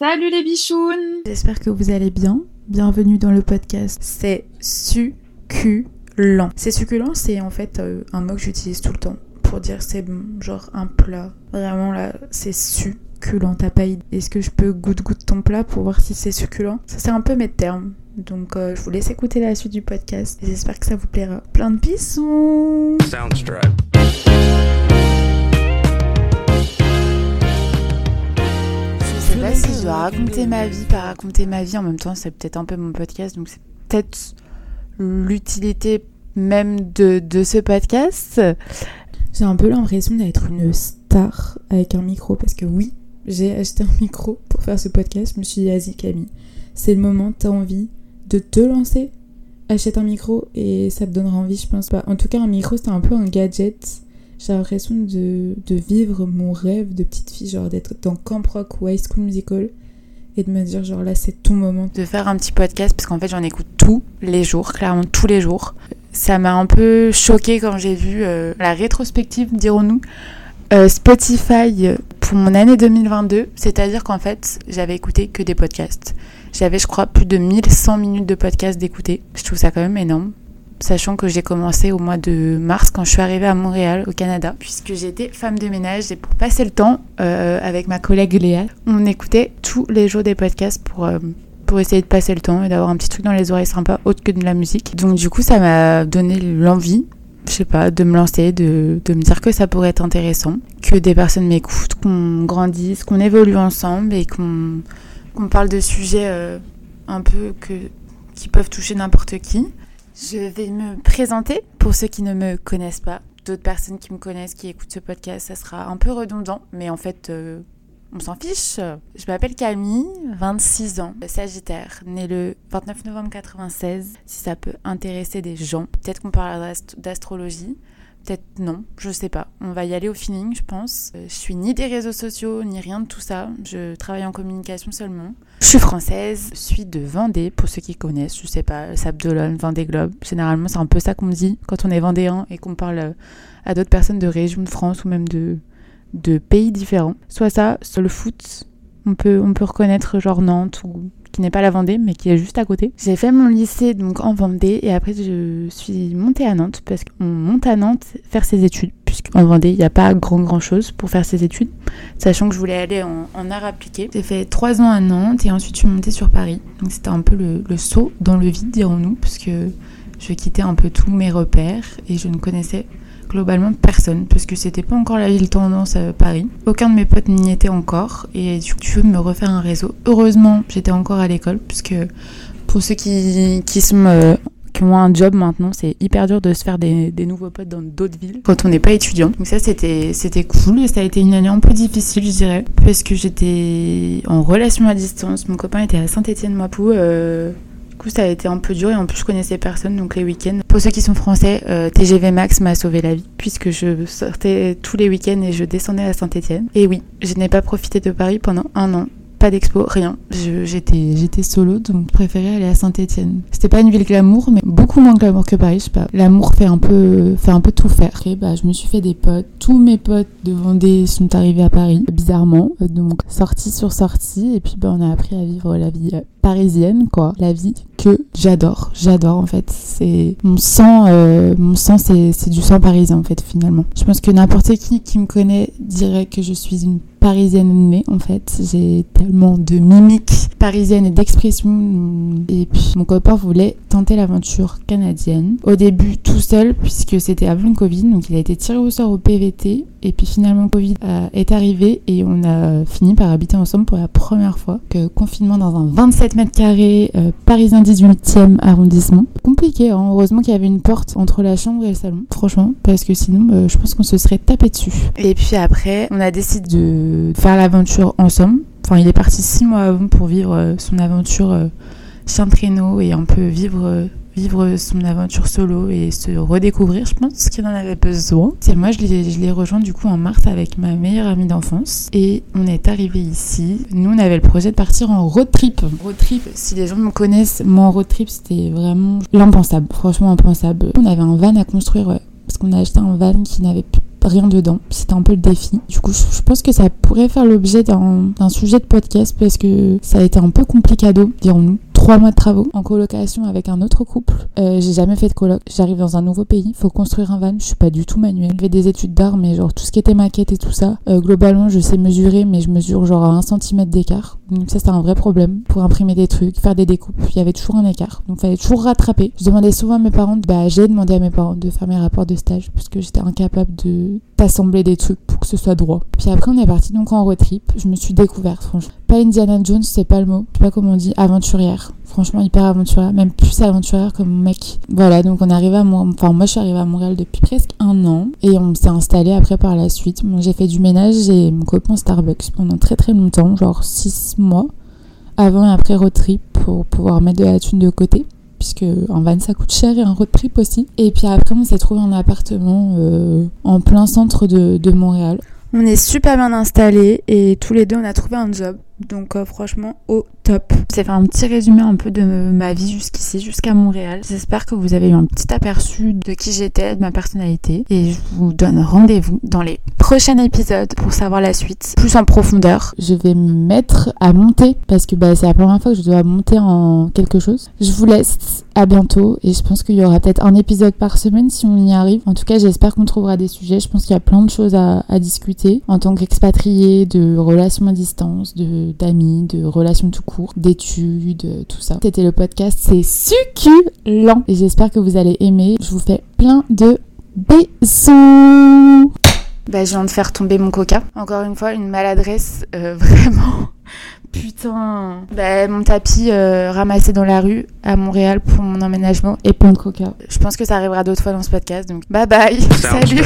Salut les bichounes J'espère que vous allez bien. Bienvenue dans le podcast. C'est succulent. C'est succulent, c'est en fait euh, un mot que j'utilise tout le temps pour dire c'est bon, genre un plat. Vraiment là, c'est succulent. T'as pas idée. Est-ce que je peux goûte goûte ton plat pour voir si c'est succulent? Ça c'est un peu mes termes. Donc euh, je vous laisse écouter la suite du podcast. J'espère que ça vous plaira. Plein de bisous Soundstripe. Raconter ma vie, pas raconter ma vie. En même temps, c'est peut-être un peu mon podcast, donc c'est peut-être l'utilité même de, de ce podcast. J'ai un peu l'impression d'être une star avec un micro, parce que oui, j'ai acheté un micro pour faire ce podcast. Je me suis dit, vas-y Camille, c'est le moment, t'as envie de te lancer. Achète un micro et ça te donnera envie, je pense pas. En tout cas, un micro, c'était un peu un gadget j'ai l'impression de, de, vivre mon rêve de petite fille, genre d'être dans Camp Rock ou High School Musical et de me dire genre là c'est ton moment de faire un petit podcast parce qu'en fait j'en écoute tous les jours, clairement tous les jours. Ça m'a un peu choqué quand j'ai vu euh, la rétrospective, dirons-nous, euh, Spotify pour mon année 2022, c'est-à-dire qu'en fait j'avais écouté que des podcasts. J'avais je crois plus de 1100 minutes de podcasts d'écouter. Je trouve ça quand même énorme sachant que j'ai commencé au mois de mars quand je suis arrivée à Montréal, au Canada, puisque j'étais femme de ménage et pour passer le temps euh, avec ma collègue Léa, on écoutait tous les jours des podcasts pour, euh, pour essayer de passer le temps et d'avoir un petit truc dans les oreilles sympa autre que de la musique. Donc du coup, ça m'a donné l'envie je sais pas, de me lancer, de, me dire que ça pourrait être intéressant, que des personnes m'écoutent, qu'on grandisse, qu'on évolue ensemble et qu'on qu'on parle de sujets euh, un peu que, qui peuvent toucher n'importe qui. Je vais me présenter pour ceux qui ne me connaissent pas. D'autres personnes qui me connaissent, qui écoutent ce podcast, ça sera un peu redondant, mais en fait, euh, on s'en fiche. Je m'appelle Camille, 26 ans, Sagittaire, née le 29 novembre 96. Si ça peut intéresser des gens, peut-être qu'on parlera d'astrologie. Non, je sais pas. On va y aller au feeling, je pense. Euh, je suis ni des réseaux sociaux, ni rien de tout ça. Je travaille en communication seulement. Je suis française, je suis de Vendée, pour ceux qui connaissent, je sais pas, Sable d'Olonne, Vendée Globe. Généralement, c'est un peu ça qu'on me dit quand on est vendéen et qu'on parle euh, à d'autres personnes de régions de France ou même de, de pays différents. Soit ça, soit le foot. On peut, on peut reconnaître genre Nantes qui n'est pas la Vendée, mais qui est juste à côté. J'ai fait mon lycée donc en Vendée et après je suis montée à Nantes parce qu'on monte à Nantes faire ses études, puisqu'en Vendée il n'y a pas grand grand chose pour faire ses études, sachant que je voulais aller en, en art appliqué. J'ai fait trois ans à Nantes et ensuite je suis montée sur Paris. Donc c'était un peu le, le saut dans le vide, dirons-nous, puisque je quittais un peu tous mes repères et je ne connaissais globalement personne parce que c'était pas encore la ville tendance à Paris. Aucun de mes potes n'y était encore et du coup je veux me refaire un réseau. Heureusement j'étais encore à l'école puisque pour ceux qui, euh, qui ont un job maintenant, c'est hyper dur de se faire des, nouveaux potes dans d'autres villes quand on n'est pas étudiant. Donc ça c'était c'était cool. Ça a été une année un peu difficile je dirais parce que j'étais en relation à distance. Mon copain était à Saint-Étienne-Mapou. Euh, coup, ça a été un peu dur et en plus, je connaissais personne, donc les week-ends. Pour ceux qui sont français, euh, TGV Max m'a sauvé la vie puisque je sortais tous les week-ends et je descendais à Saint-Etienne. Et oui, je n'ai pas profité de Paris pendant un an. Pas d'expo, rien. J'étais solo, donc je préférais aller à Saint-Etienne. C'était pas une ville glamour, mais beaucoup moins glamour que Paris, je sais pas. L'amour fait un peu fait un peu tout faire. Après, bah, je me suis fait des potes. Tous mes potes de Vendée sont arrivés à Paris, bizarrement. Donc, sortie sur sortie, et puis bah, on a appris à vivre la vie parisienne, quoi. La vie que j'adore. J'adore, en fait. C'est mon sang, euh, mon sang, c'est du sang parisien, en fait, finalement. Je pense que n'importe qui qui me connaît dirait que je suis une parisienne née en fait. J'ai tellement de mimiques parisiennes et d'expressions. Et puis mon copain voulait tenter l'aventure canadienne. Au début tout seul puisque c'était avant le Covid, donc il a été tiré au sort au PVT. Et puis finalement Covid est arrivé et on a fini par habiter ensemble pour la première fois. Que confinement dans un 27 mètres carrés euh, parisien 18e arrondissement. Compliqué, hein. heureusement qu'il y avait une porte entre la chambre et le salon. Franchement, parce que sinon euh, je pense qu'on se serait tapé dessus. Et puis après, on a décidé de faire l'aventure ensemble. Enfin, il est parti six mois avant pour vivre euh, son aventure euh, chien traîneau et un peu vivre, vivre son aventure solo et se redécouvrir, je pense qu'il en avait besoin. Et moi, je l'ai rejoint du coup en mars avec ma meilleure amie d'enfance et on est arrivé ici. Nous, on avait le projet de partir en road trip. Road trip, si les gens me connaissent, moi en road trip, c'était vraiment l'impensable, franchement impensable. On avait un van à construire, ouais, parce qu'on a acheté un van qui n'avait rien dedans. C'était un peu le défi. Du coup, je pense que ça pourrait faire l'objet d'un sujet de podcast parce que ça a été un peu complicado, dirons-nous trois mois de travaux en colocation avec un autre couple. Euh, j'ai jamais fait de coloc. J'arrive dans un nouveau pays, faut construire un van. Je suis pas du tout manuel. J'ai des études d'art, mais genre tout ce qui était maquette et tout ça. Euh, globalement, je sais mesurer, mais je mesure genre à un centimètre d'écart. Donc ça, c'est un vrai problème pour imprimer des trucs, faire des découpes. Il y avait toujours un écart, donc fallait toujours rattraper. Je demandais souvent à mes parents, bah j'ai demandé à mes parents de faire mes rapports de stage parce que j'étais incapable de d'assembler des trucs pour que ce soit droit. Puis après, on est parti donc en road trip. Je me suis découverte, franchement. Pas Indiana Jones, c'est pas le mot. Je sais pas comment on dit, aventurière franchement hyper aventurière, même plus aventurière que mon mec. Voilà, donc on est arrivé à Montréal, enfin moi je suis arrivée à Montréal depuis presque un an et on s'est installé après par la suite. j'ai fait du ménage et mon copain Starbucks pendant très très longtemps, genre 6 mois, avant et après road trip pour pouvoir mettre de la thune de côté puisque un van ça coûte cher et un road trip aussi. Et puis après on s'est trouvé un appartement euh, en plein centre de, de Montréal. On est super bien installés et tous les deux on a trouvé un job. Donc euh, franchement au top. C'est fait un petit résumé un peu de ma vie jusqu'ici, jusqu'à Montréal. J'espère que vous avez eu un petit aperçu de qui j'étais, de ma personnalité. Et je vous donne rendez-vous dans les prochains épisodes pour savoir la suite, plus en profondeur. Je vais me mettre à monter parce que bah, c'est la première fois que je dois monter en quelque chose. Je vous laisse à bientôt et je pense qu'il y aura peut-être un épisode par semaine si on y arrive. En tout cas, j'espère qu'on trouvera des sujets. Je pense qu'il y a plein de choses à, à discuter en tant qu'expatrié, de relations à distance, de d'amis, de, relations tout court, d'études, tout ça. C'était le podcast, c'est succulent et j'espère que vous allez aimer. Je vous fais plein de bisous. Bah, je viens de faire tomber mon coca. Encore une fois, une maladresse euh, vraiment. Putain. Bah, mon tapis euh, ramassé dans la rue à Montréal pour mon emménagement et plein de coca. Je pense que ça arrivera d'autres fois dans ce podcast. Donc, bye bye. Salut.